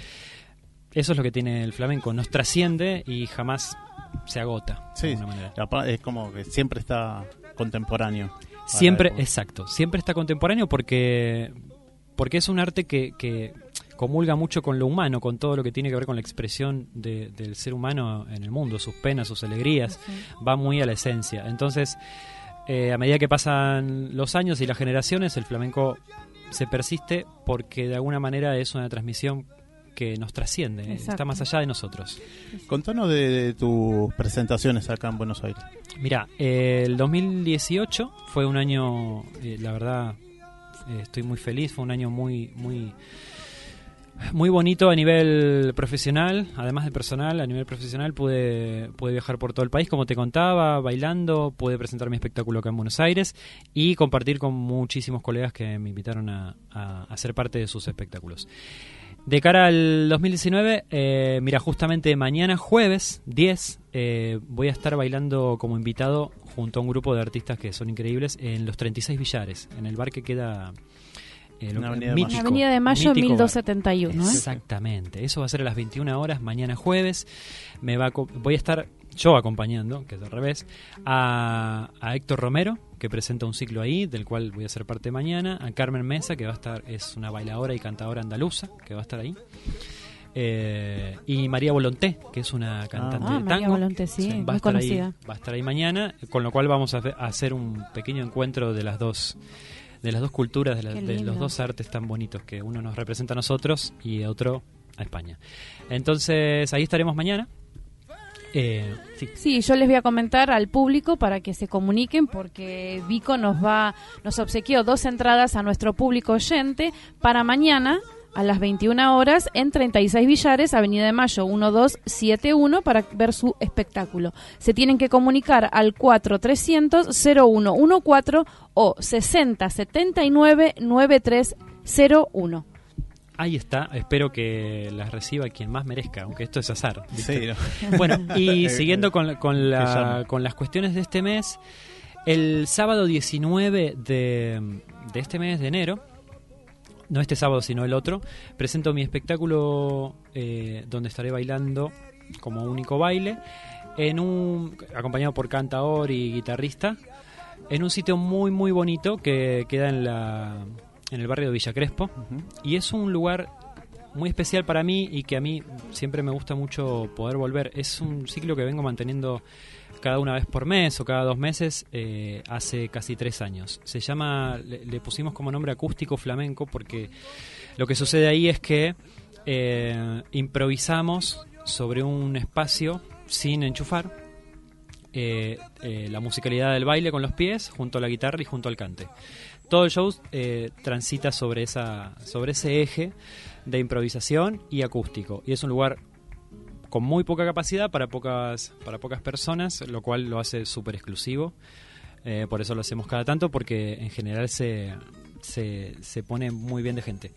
eso es lo que tiene el flamenco, nos trasciende y jamás se agota, Sí, de manera. es como que siempre está contemporáneo. Siempre, exacto, siempre está contemporáneo porque, porque es un arte que, que comulga mucho con lo humano, con todo lo que tiene que ver con la expresión de- del ser humano en el mundo, sus penas, sus alegrías, va muy a la esencia. Entonces, eh, a medida que pasan los años y las generaciones, el flamenco se persiste porque de alguna manera es una transmisión que nos trasciende, eh, Exacto. está más allá de nosotros. Contanos de, de tus presentaciones acá en Buenos Aires. Mira, eh, el 2018 fue un año, eh, la verdad, eh, estoy muy feliz, fue un año muy, muy, muy bonito a nivel profesional, además de personal, a nivel profesional pude, pude viajar por todo el país, como te contaba, bailando, pude presentar mi espectáculo acá en Buenos Aires y compartir con muchísimos colegas que me invitaron a, a- ser parte de sus espectáculos. De cara al 2019, eh, mira, justamente mañana jueves 10 eh, voy a estar bailando como invitado junto a un grupo de artistas que son increíbles en los 36 Billares, en el bar que queda eh, lo- En Avenida de mítico, En Avenida de Mayo, mítico bar. 1271. ¿eh? Exactamente, eso va a ser a las 21 horas mañana jueves. Me va a voy a estar yo acompañando, que es al revés, a, a Héctor Romero, que presenta un ciclo ahí, del cual voy a ser parte mañana, a Carmen Mesa, que va a estar, es una bailadora y cantadora andaluza, que va a estar ahí. Eh, y María Volonté, que es una cantante Ah, de María tango. Volonté, sí, va a estar ahí, va a estar ahí mañana, con lo cual vamos a hacer un pequeño encuentro de las dos de las dos culturas, de, la- de los dos artes tan bonitos que uno nos representa a nosotros y otro a España. Entonces ahí estaremos mañana. Eh, sí. Sí, yo les voy a comentar al público para que se comuniquen porque Vico nos va, nos obsequió dos entradas a nuestro público oyente para mañana a las 21 horas en 36 Villares, Avenida de Mayo 1271 para ver su espectáculo. Se tienen que comunicar al 4300 0114 o 6079 9301. Ahí está, espero que las reciba quien más merezca, aunque esto es azar. ¿viste? Sí, ¿no? [laughs] Bueno, [laughs] y siguiendo con, con la- con las cuestiones de este mes, el sábado 19 de, de este mes de enero, no este sábado sino el otro, presento mi espectáculo eh, donde estaré bailando como único baile, en un acompañado por cantador y guitarrista, en un sitio muy muy bonito que queda en la en el barrio de Villa Crespo y es un lugar muy especial para mí y que a mí siempre me gusta mucho poder volver. Es un ciclo que vengo manteniendo cada una vez por mes o cada dos meses eh, hace casi tres años. Se llama, le, pusimos como nombre acústico flamenco porque lo que sucede ahí es que eh, improvisamos sobre un espacio sin enchufar eh, la musicalidad del baile con los pies junto a la guitarra y junto al cante. Todo el show transita sobre, esa, sobre ese eje de improvisación y acústico. Y es un lugar con muy poca capacidad para pocas, para pocas personas, lo cual lo hace súper exclusivo. Eh, por eso lo hacemos cada tanto, porque en general se, se, se pone muy bien de gente.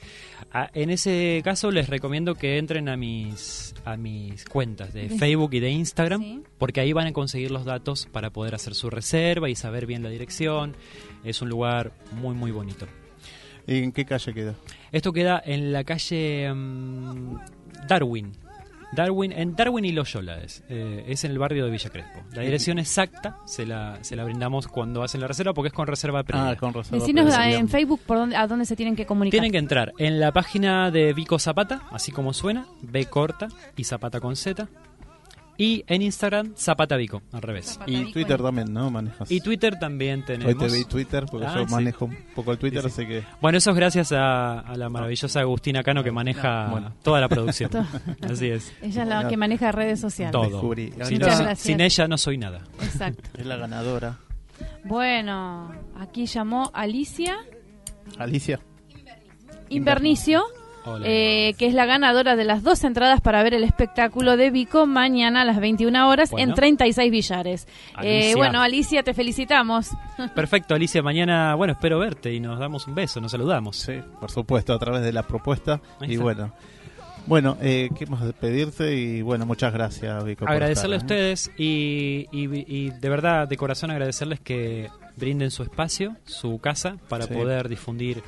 Ah, en ese caso les recomiendo que entren a mis, a mis cuentas de. Facebook y de Instagram, Sí. porque ahí van a conseguir los datos para poder hacer su reserva y saber bien la dirección. Es un lugar muy, muy bonito. ¿Y en qué calle queda? Esto queda en la calle mm, Darwin. Darwin, en Darwin y Loyola es. Eh, es en el barrio de Villa Crespo. La dirección exacta se la, se la brindamos cuando hacen la reserva porque es con reserva previa. Ah, con reserva Decinos previa, a- en. Facebook por dónde, a dónde se tienen que comunicar. Tienen que entrar en la página de Vico Zapata, así como suena, B corta y Zapata con Z. Y en Instagram, Zapata Vico, al revés. Zapata. Y Twitter en- también, ¿no? Manejas. Y Twitter también Hoy tenemos. te vi Twitter porque Ah, yo sí. manejo un poco el Twitter, Sí, sí. así que... Bueno, eso es gracias a, a la maravillosa Agustina Cano que maneja Bueno. toda la producción. [laughs] Así es. Ella es la que maneja redes sociales. Todo. Sin, ella no soy nada. Exacto. Es la ganadora. Bueno, aquí llamó Alicia Alicia. Invernicio. Eh, que es la ganadora de las dos entradas para ver el espectáculo de Vico mañana a las 21 horas Bueno. en 36 Villares. Eh, bueno, Alicia, te felicitamos. [laughs] Perfecto, Alicia. Mañana, bueno, espero verte y nos damos un beso, nos saludamos. Sí, por supuesto, a través de la propuesta. Y bueno, bueno, eh, ¿qué más despedirte? Y bueno, muchas gracias, Vico. Agradecerle a estar, ¿eh? ustedes y, y- y de verdad, de corazón, agradecerles que brinden su espacio, su casa, para Sí. poder difundir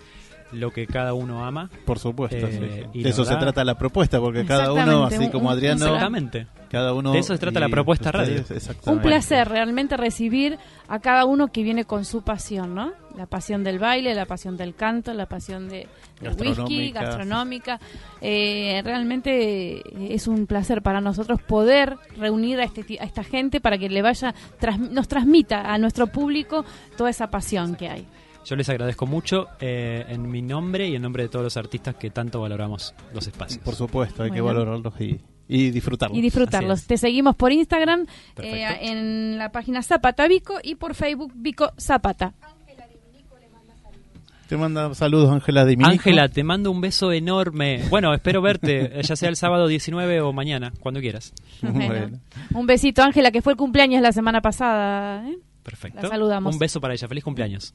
lo que cada uno ama. Por supuesto, Eh, sí, y De la eso se trata la propuesta, porque cada uno, así un- como un- Adriano, Exactamente. cada uno... De eso se trata la propuesta radio. ustedes, Un exactamente. placer realmente recibir a cada uno que viene con su pasión, ¿no? La pasión del baile, la pasión del canto, la pasión de, del whisky, Gastronómica. Eh, realmente es un placer para nosotros poder reunir a, este, ti- a esta gente para que le vaya, tras- nos transmita a nuestro público toda esa pasión que hay. Yo les agradezco mucho eh, en mi nombre y en nombre de todos los artistas que tanto valoramos los espacios. Por supuesto, hay que valorarlos y, y disfrutarlos. Y disfrutarlos. Te seguimos por Instagram, eh, en la página Zapata Vico y por Facebook Vico Zapata. Te manda saludos, Ángela de. Ángela, te mando un beso enorme. Bueno, espero verte, eh, ya sea el sábado 19 o mañana, cuando quieras. Bueno, Bueno. Un besito, Ángela, que fue el cumpleaños la semana pasada. ¿eh? Perfecto. La saludamos. Un beso para ella. Feliz cumpleaños.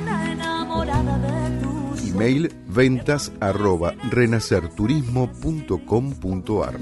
Email ventas arroba renacerturismo.com.ar.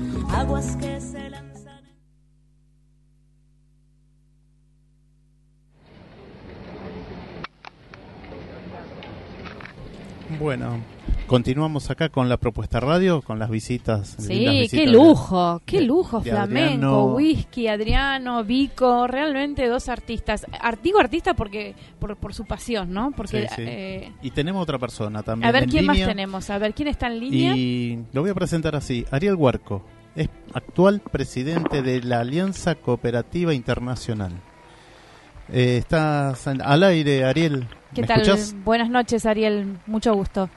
Bueno, continuamos acá con la propuesta radio, con las visitas. Sí, qué lujo, qué lujo, flamenco, whisky, Adriano, Vico, realmente dos artistas. Digo artista porque por, por su pasión, ¿no? Porque eh, y tenemos otra persona también. A ver quién más tenemos, a ver quién está en línea. Y lo voy a presentar así, Ariel Huarco, es actual presidente de la Alianza Cooperativa Internacional. Eh, estás al aire, Ariel. ¿Qué tal? Buenas noches, Ariel. Mucho gusto.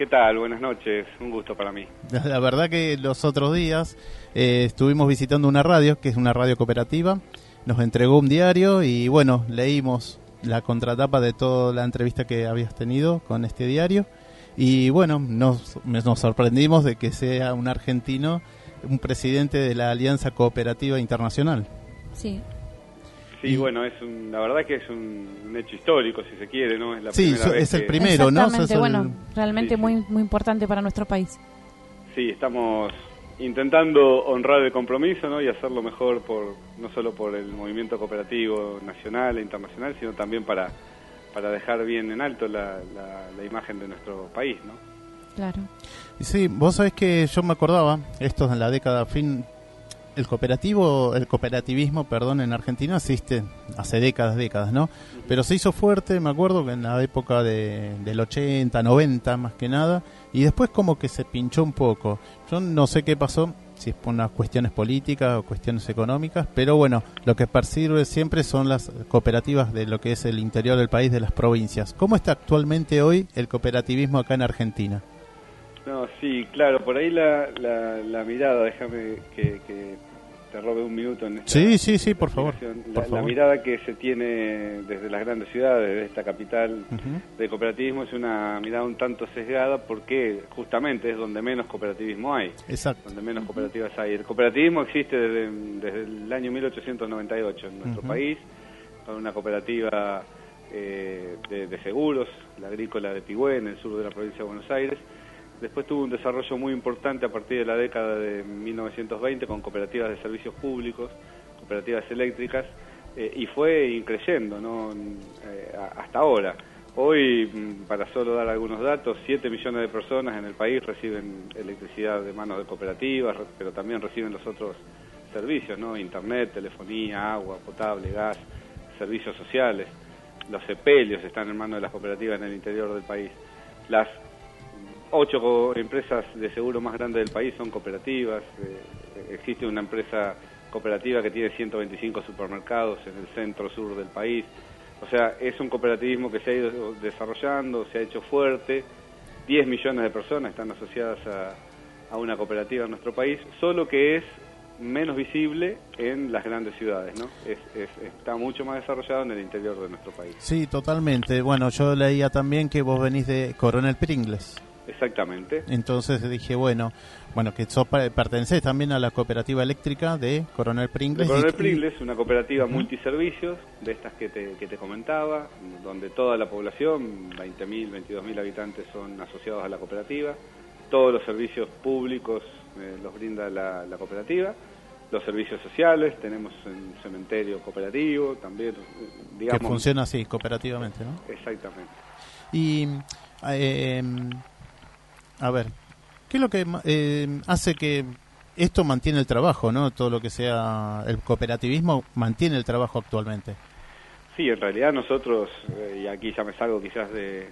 ¿Qué tal? Buenas noches. Un gusto para mí. [laughs] La verdad que los otros días eh, estuvimos visitando una radio, que es una radio cooperativa. Nos entregó un diario y bueno, leímos la contratapa de toda la entrevista que habías tenido con este diario. Y bueno, nos, nos sorprendimos de que sea un argentino, un presidente de la Alianza Cooperativa Internacional. Sí, Sí, bueno, es la verdad que es un, hecho histórico, si se quiere, ¿no? Es la sí, es el primero, ¿no? bueno, realmente muy muy importante para nuestro país. Sí, estamos intentando honrar el compromiso, ¿no? Y hacerlo mejor por no solo por el movimiento cooperativo nacional e internacional, sino también para para dejar bien en alto la, la, imagen de nuestro país, ¿no? Claro. Sí, vos sabés que yo me acordaba, esto es en la década fin el cooperativo, el cooperativismo, perdón, en Argentina existe hace décadas, décadas, ¿no? Pero se hizo fuerte, me acuerdo que en la época de, del 80, 90 más que nada, y después como que se pinchó un poco. Yo no sé qué pasó, si es por unas cuestiones políticas o cuestiones económicas, pero bueno, lo que percibe siempre son las cooperativas de lo que es el interior del país, de las provincias. ¿Cómo está actualmente hoy el cooperativismo acá en Argentina? No, sí, claro, por ahí la, la, mirada, déjame que, te robe un minuto en esta Sí, sí, sí, por favor. La, mirada que se tiene desde las grandes ciudades, desde esta capital de cooperativismo, es una mirada un tanto sesgada porque justamente es donde menos cooperativismo hay. Exacto. Donde menos cooperativas hay. El cooperativismo existe desde, desde el año 1898 en nuestro país, con una cooperativa eh, de, de seguros, la agrícola de Pigüé, en el sur de la provincia de Buenos Aires Después tuvo un desarrollo muy importante a partir de la década de 1920 con cooperativas de servicios públicos, cooperativas eléctricas, eh, y fue increyendo ¿no? Eh, hasta ahora. Hoy, mm, para solo dar algunos datos, 7 millones de personas en el país reciben electricidad de manos de cooperativas, pero también reciben los otros servicios, ¿no? Internet, telefonía, agua potable, gas, servicios sociales. Los sepelios están en manos de las cooperativas en el interior del país. Las ocho empresas de seguro más grandes del país son cooperativas. Eh, existe una empresa cooperativa que tiene 125 supermercados en el centro sur del país. O sea, es un cooperativismo que se ha ido desarrollando, se ha hecho fuerte. 10 millones de personas están asociadas a, una cooperativa en nuestro país, solo que es menos visible en las grandes ciudades, ¿no? está mucho más desarrollado en el interior de nuestro país. Sí, totalmente. Bueno, yo leía también que vos venís de Coronel Pringles. Exactamente. Entonces dije, bueno, bueno que sos, perteneces también a la cooperativa eléctrica de Coronel Pringles. De Coronel Pringles, una cooperativa multiservicios, de estas que te, que te comentaba, donde toda la población, 20.000, 22.000 habitantes, son asociados a la cooperativa. Todos los servicios públicos eh, los brinda la, cooperativa. Los servicios sociales, tenemos un cementerio cooperativo también, digamos. Que funciona así, cooperativamente, ¿no? Exactamente. Y eh, a ver, ¿qué es lo que eh, hace que esto mantiene el trabajo, ¿no? Todo lo que sea el cooperativismo mantiene el trabajo actualmente. Sí, en realidad nosotros, eh, y aquí ya me salgo quizás de,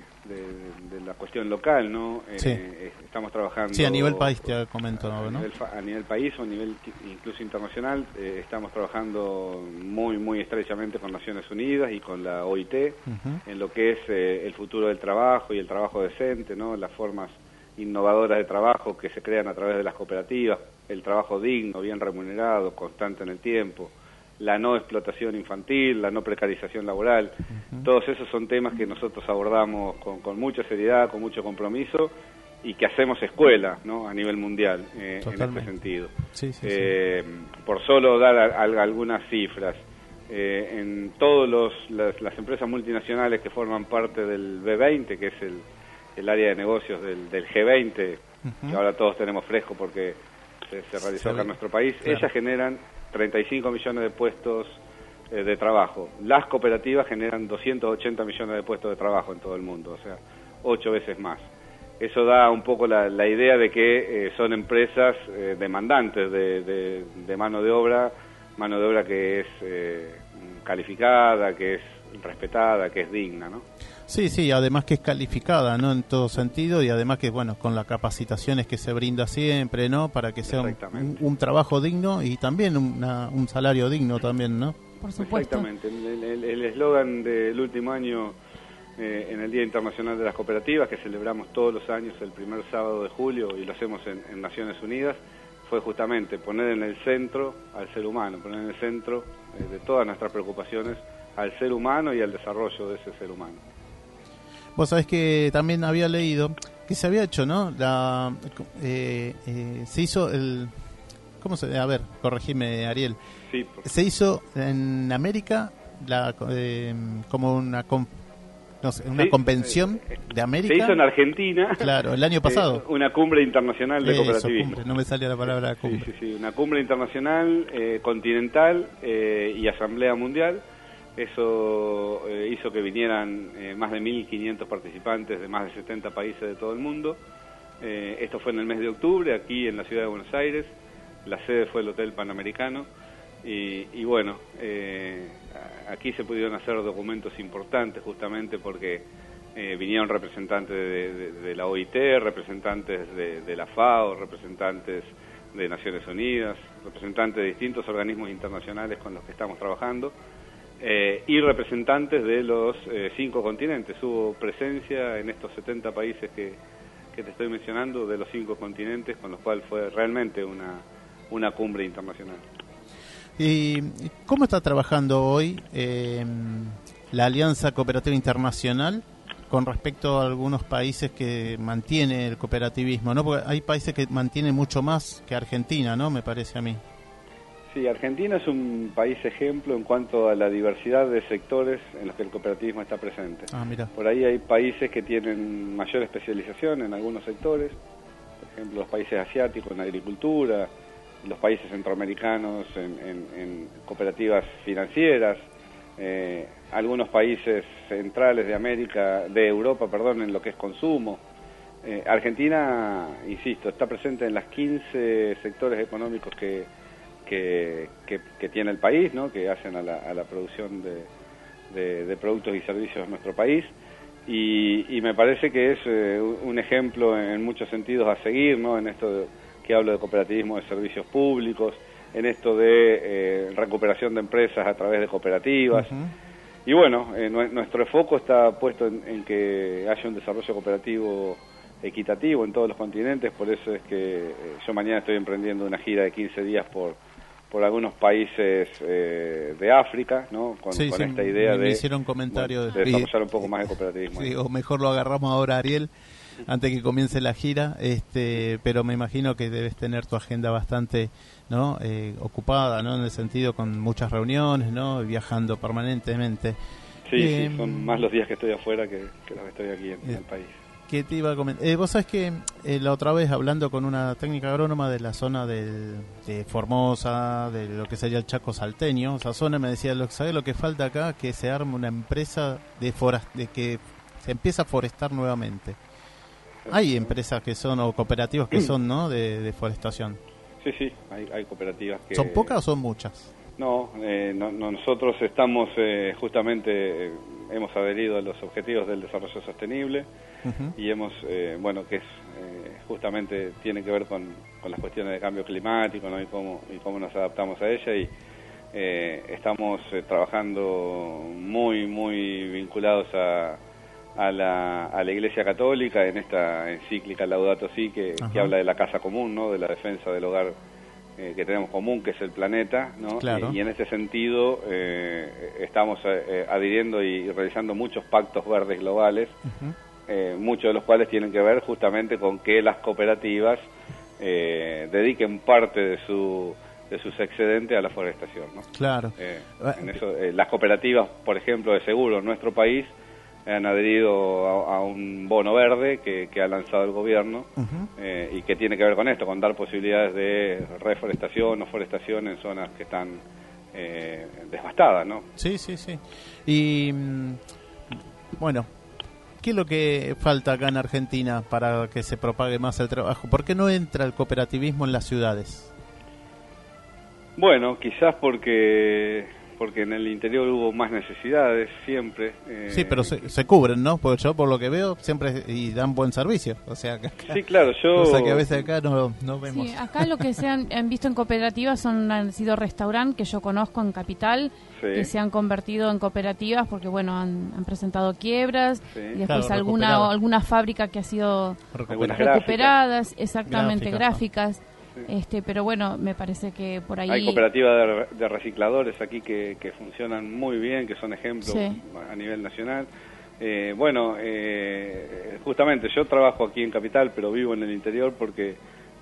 la cuestión local, ¿no? Eh, sí. estamos trabajando... Sí, a nivel país te comento, ¿no? A nivel, país o a nivel incluso internacional, estamos trabajando muy, muy estrechamente con Naciones Unidas y con la OIT en lo que es el futuro del trabajo y el trabajo decente, ¿no? Las formas innovadoras de trabajo que se crean a través de las cooperativas, el trabajo digno, bien remunerado, constante en el tiempo, la no explotación infantil, la no precarización laboral. Todos esos son temas que nosotros abordamos con, con, mucha seriedad, con mucho compromiso y que hacemos escuela ¿no? a nivel mundial eh, en este sentido. eh, por solo dar algunas cifras, eh, en todas las, empresas multinacionales que forman parte del B20, que es el, el área de negocios del, del G20, que ahora todos tenemos fresco porque se, realizó acá en nuestro país, ellas generan 35 millones de puestos eh, de trabajo. Las cooperativas generan 280 millones de puestos de trabajo en todo el mundo, o sea, ocho veces más. Eso da un poco la, idea de que eh, son empresas eh, demandantes de, de, mano de obra, mano de obra que es calificada, que es respetada, que es digna, ¿no? Sí, sí, además que es calificada, ¿no? En todo sentido y además que, bueno, con las capacitaciones que se brinda siempre, ¿no? Para que sea un, trabajo digno y también un salario digno también, ¿no? Por supuesto. Exactamente. El eslogan del último año eh, en el Día Internacional de las Cooperativas, que celebramos todos los años el primer sábado de julio y lo hacemos en, Naciones Unidas, fue justamente poner en el centro al ser humano, poner en el centro eh, de todas nuestras preocupaciones al ser humano y al desarrollo de ese ser humano. Vos sabés que también había leído que se había hecho, ¿no? La, eh, eh, se hizo el... ¿Cómo se...? A ver, corregime, Ariel. Sí, Se hizo en América la, eh, como una... No sé, una convención de América. Se hizo en Argentina. Claro, el año pasado. una cumbre internacional de cooperativismo. no me salía la palabra cumbre. Sí, sí, sí. Una cumbre internacional, continental y asamblea mundial eso eh, hizo que vinieran eh, más de 1.500 participantes de más de 70 países de todo el mundo. Eh, esto fue en el mes de octubre, aquí en la ciudad de Buenos Aires. La sede fue el Hotel Panamericano. Y, bueno, aquí se pudieron hacer documentos importantes justamente porque vinieron representantes de, la OIT, representantes de, de la FAO, representantes de Naciones Unidas, representantes de distintos organismos internacionales con los que estamos trabajando. Eh, y representantes de los eh, cinco continentes. Hubo presencia en estos 70 países que, que, te estoy mencionando de los cinco continentes, con lo cual fue realmente una, una cumbre internacional. ¿Y cómo está trabajando hoy eh, la Alianza Cooperativa Internacional con respecto a algunos países que mantiene el cooperativismo? ¿no? Porque hay países que mantienen mucho más que Argentina, ¿no? Me parece a mí. Sí, Argentina es un país ejemplo en cuanto a la diversidad de sectores en los que el cooperativismo está presente. Ah, Por ahí hay países que tienen mayor especialización en algunos sectores, por ejemplo los países asiáticos en agricultura, los países centroamericanos en, cooperativas financieras, eh, algunos países centrales de América, de Europa, perdón, en lo que es consumo. Eh, Argentina, insisto, está presente en las 15 sectores económicos que que, que, tiene el país, ¿no? que hacen a la, a la producción de, de, productos y servicios en nuestro país. Y, y me parece que es eh, un ejemplo en muchos sentidos a seguir, ¿no? en esto que hablo de cooperativismo de servicios públicos, en esto de eh, recuperación de empresas a través de cooperativas. Y bueno, eh, nuestro foco está puesto en, que haya un desarrollo cooperativo equitativo en todos los continentes, por eso es que yo mañana estoy emprendiendo una gira de 15 días por, por algunos países eh, de África, ¿no? Con, esta idea de, hicieron comentarios de, desarrollar un poco más de cooperativismo. Sí, o mejor lo agarramos ahora, Ariel, antes que comience la gira, este, pero me imagino que debes tener tu agenda bastante ¿no? Eh, ocupada, ¿no? En el sentido con muchas reuniones, ¿no? Viajando permanentemente. Sí, sí, eh, son más los días que estoy afuera que, que los que estoy aquí en el país que te iba a comentar. Eh, vos sabés que eh, la otra vez hablando con una técnica agrónoma de la zona de Formosa, de lo que sería el Chaco salteño, esa zona me decía, ¿sabés lo que falta acá? Que se arme una empresa de, de que se empieza a forestar nuevamente. Hay empresas que son, o cooperativas que son, ¿no? De deforestación. Sí, sí, hay, hay cooperativas que... ¿Son pocas o son muchas? No, eh, no, nosotros estamos eh, justamente, eh, hemos adherido a los objetivos del desarrollo sostenible y hemos, bueno, que es justamente tiene que ver con, las cuestiones de cambio climático ¿no? y, cómo, y cómo nos adaptamos a ella y estamos trabajando muy, muy vinculados a, a la, a la Iglesia Católica en esta encíclica Laudato Si que, que habla de la casa común, ¿no? de la defensa del hogar eh, que tenemos común, que es el planeta, ¿no? Claro. Y, y en ese sentido eh, estamos eh, eh, adhiriendo y realizando muchos pactos verdes globales, eh, muchos de los cuales tienen que ver justamente con que las cooperativas eh, dediquen parte de su de sus excedentes a la forestación. ¿no? Claro. Ah, en eso, eh, las cooperativas, por ejemplo, de seguro en nuestro país han adherido a, a un bono verde que, que ha lanzado el gobierno eh, y que tiene que ver con esto, con dar posibilidades de reforestación o forestación en zonas que están eh, devastadas, ¿no? Sí, sí, sí. Y mm, bueno, ¿qué es lo que falta acá en Argentina para que se propague más el trabajo? ¿Por qué no entra el cooperativismo en las ciudades? Bueno, quizás porque porque en el interior hubo más necesidades siempre. eh, Sí, pero se, se cubren, ¿no? Porque yo por lo que veo siempre y dan buen servicio. O sea, que acá, Sí, claro, yo... [laughs] cosa que a veces acá no, no vemos. Sí, acá lo que se han, han visto en cooperativas son han sido restaurantes que yo conozco en Capital, Sí. que se han convertido en cooperativas porque, bueno, han, han presentado quiebras Sí. y después Claro, alguna alguna fábrica que ha sido recuperadas, exactamente, Gráficas, gráficas. Este, pero bueno, me parece que por ahí Hay cooperativas de, re- de recicladores aquí que, que funcionan muy bien, que son ejemplos Sí. a nivel nacional. Eh, bueno, eh, justamente yo trabajo aquí en Capital, pero vivo en el interior porque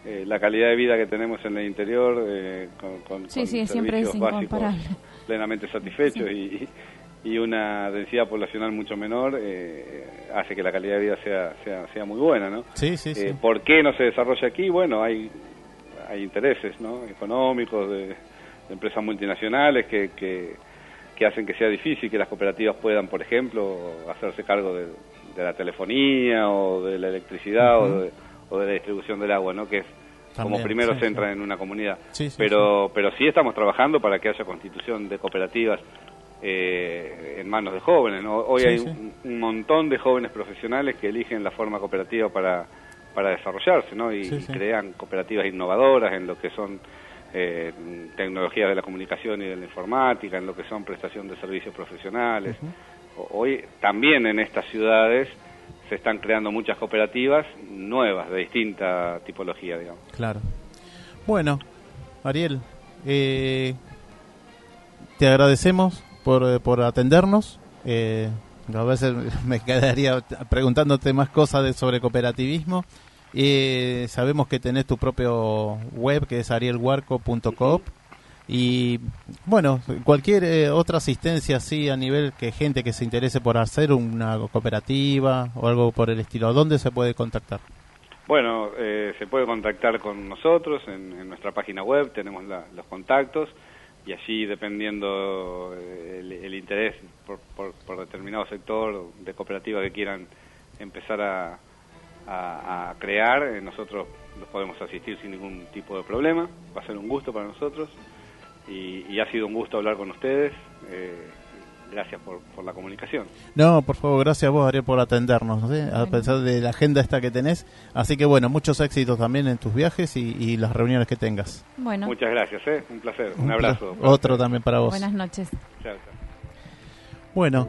eh, la calidad de vida que tenemos en el interior, eh, con, con- Sí, con sí, siempre es básicos incomparable. plenamente satisfechos y, y una densidad poblacional mucho menor, eh, hace que la calidad de vida sea, sea, sea muy buena, ¿no? Sí, sí, sí. Eh, ¿Por qué no se desarrolla aquí? Bueno, hay, hay intereses ¿no? económicos de, de empresas multinacionales que, que, que hacen que sea difícil que las cooperativas puedan, por ejemplo, hacerse cargo de, de la telefonía o de la electricidad o, de, o de la distribución del agua, ¿no? que es como primero sí, se entra sí. en una comunidad. Sí, pero, pero sí estamos trabajando para que haya constitución de cooperativas eh, en manos de jóvenes. ¿no? Hoy hay un, un montón de jóvenes profesionales que eligen la forma cooperativa para, para desarrollarse ¿no? y, Sí, y sí. crean cooperativas innovadoras en lo que son eh, tecnologías de la comunicación y de la informática, en lo que son prestación de servicios profesionales. Hoy también en estas ciudades se están creando muchas cooperativas nuevas de distinta tipología, digamos. Claro. Bueno, Ariel, eh, te agradecemos por, eh, por atendernos. Eh, a veces [laughs] me quedaría preguntándote más cosas de, sobre cooperativismo. Eh, sabemos que tenés tu propio web que es arielhuarco.coop y bueno, cualquier eh, otra asistencia así a nivel que gente que se interese por hacer una cooperativa o algo por el estilo, ¿dónde se puede contactar? Bueno, eh, se puede contactar con nosotros en, nuestra página web, tenemos los contactos y allí dependiendo eh, el, el interés por, por- por determinado sector de cooperativa que quieran empezar a, a- a crear, eh, nosotros los podemos asistir sin ningún tipo de problema, va a ser un gusto para nosotros y, y ha sido un gusto hablar con ustedes, eh, gracias por, por la comunicación. No, por favor, gracias a vos, Ariel, por atendernos, ¿sí? a Bueno. pesar de la agenda esta que tenés. Así que bueno, muchos éxitos también en tus viajes y, y las reuniones que tengas. Bueno, Muchas gracias, ¿eh? un placer, un Un abrazo. Otro también para vos. buenas noches. Chao, chao. Bueno,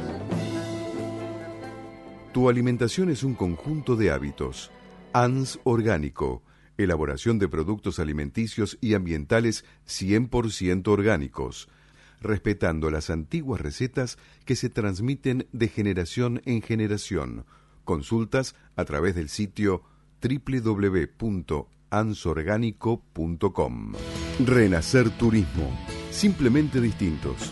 Tu alimentación es un conjunto de hábitos. ANS Orgánico. Elaboración de productos alimenticios y ambientales 100% orgánicos. Respetando las antiguas recetas que se transmiten de generación en generación. Consultas a través del sitio www.ansorgánico.com. Renacer Turismo. Simplemente distintos.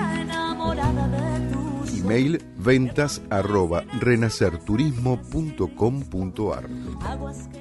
Email ventas arroba renacerturismo.com.ar